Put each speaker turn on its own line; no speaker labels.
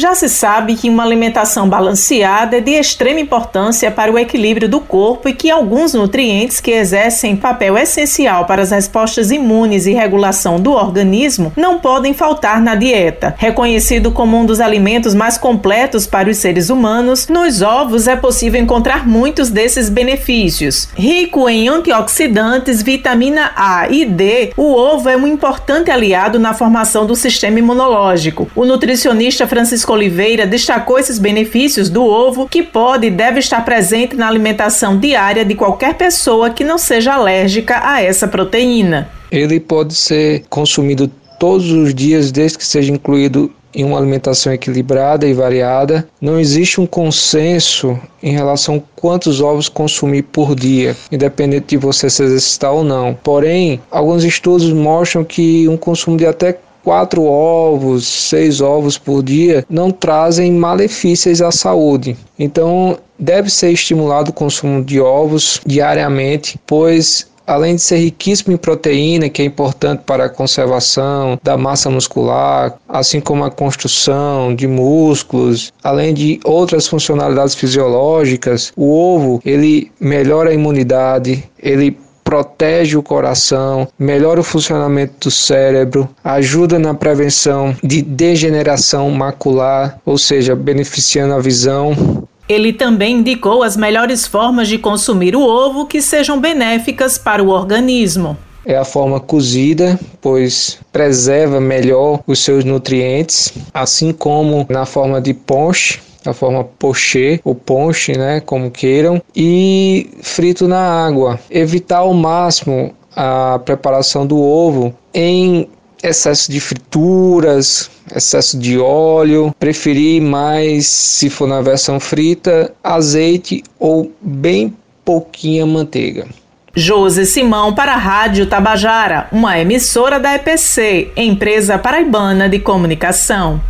Já se sabe que uma alimentação balanceada é de extrema importância para o equilíbrio do corpo e que alguns nutrientes que exercem papel essencial para as respostas imunes e regulação do organismo não podem faltar na dieta. Reconhecido como um dos alimentos mais completos para os seres humanos, nos ovos é possível encontrar muitos desses benefícios. Rico em antioxidantes, vitamina A e D, o ovo é um importante aliado na formação do sistema imunológico. O nutricionista Francisco Oliveira destacou esses benefícios do ovo que pode e deve estar presente na alimentação diária de qualquer pessoa que não seja alérgica a essa proteína.
Ele pode ser consumido todos os dias desde que seja incluído em uma alimentação equilibrada e variada. Não existe um consenso em relação a quantos ovos consumir por dia, independente de você se exercitar ou não. Porém, alguns estudos mostram que um consumo de até quatro ovos, seis ovos por dia não trazem malefícios à saúde. Então, deve ser estimulado o consumo de ovos diariamente, pois além de ser riquíssimo em proteína, que é importante para a conservação da massa muscular, assim como a construção de músculos, além de outras funcionalidades fisiológicas, o ovo ele melhora a imunidade, ele protege o coração, melhora o funcionamento do cérebro, ajuda na prevenção de degeneração macular, ou seja, beneficiando a visão.
Ele também indicou as melhores formas de consumir o ovo que sejam benéficas para o organismo.
É a forma cozida, pois preserva melhor os seus nutrientes, assim como na forma de ponche, a forma poché ou ponche, né, como queiram, e frito na água. Evitar ao máximo a preparação do ovo em excesso de frituras, excesso de óleo, preferir mais, se for na versão frita, azeite ou bem pouquinha manteiga.
Josi Simão para a Rádio Tabajara, uma emissora da EPC, empresa paraibana de comunicação.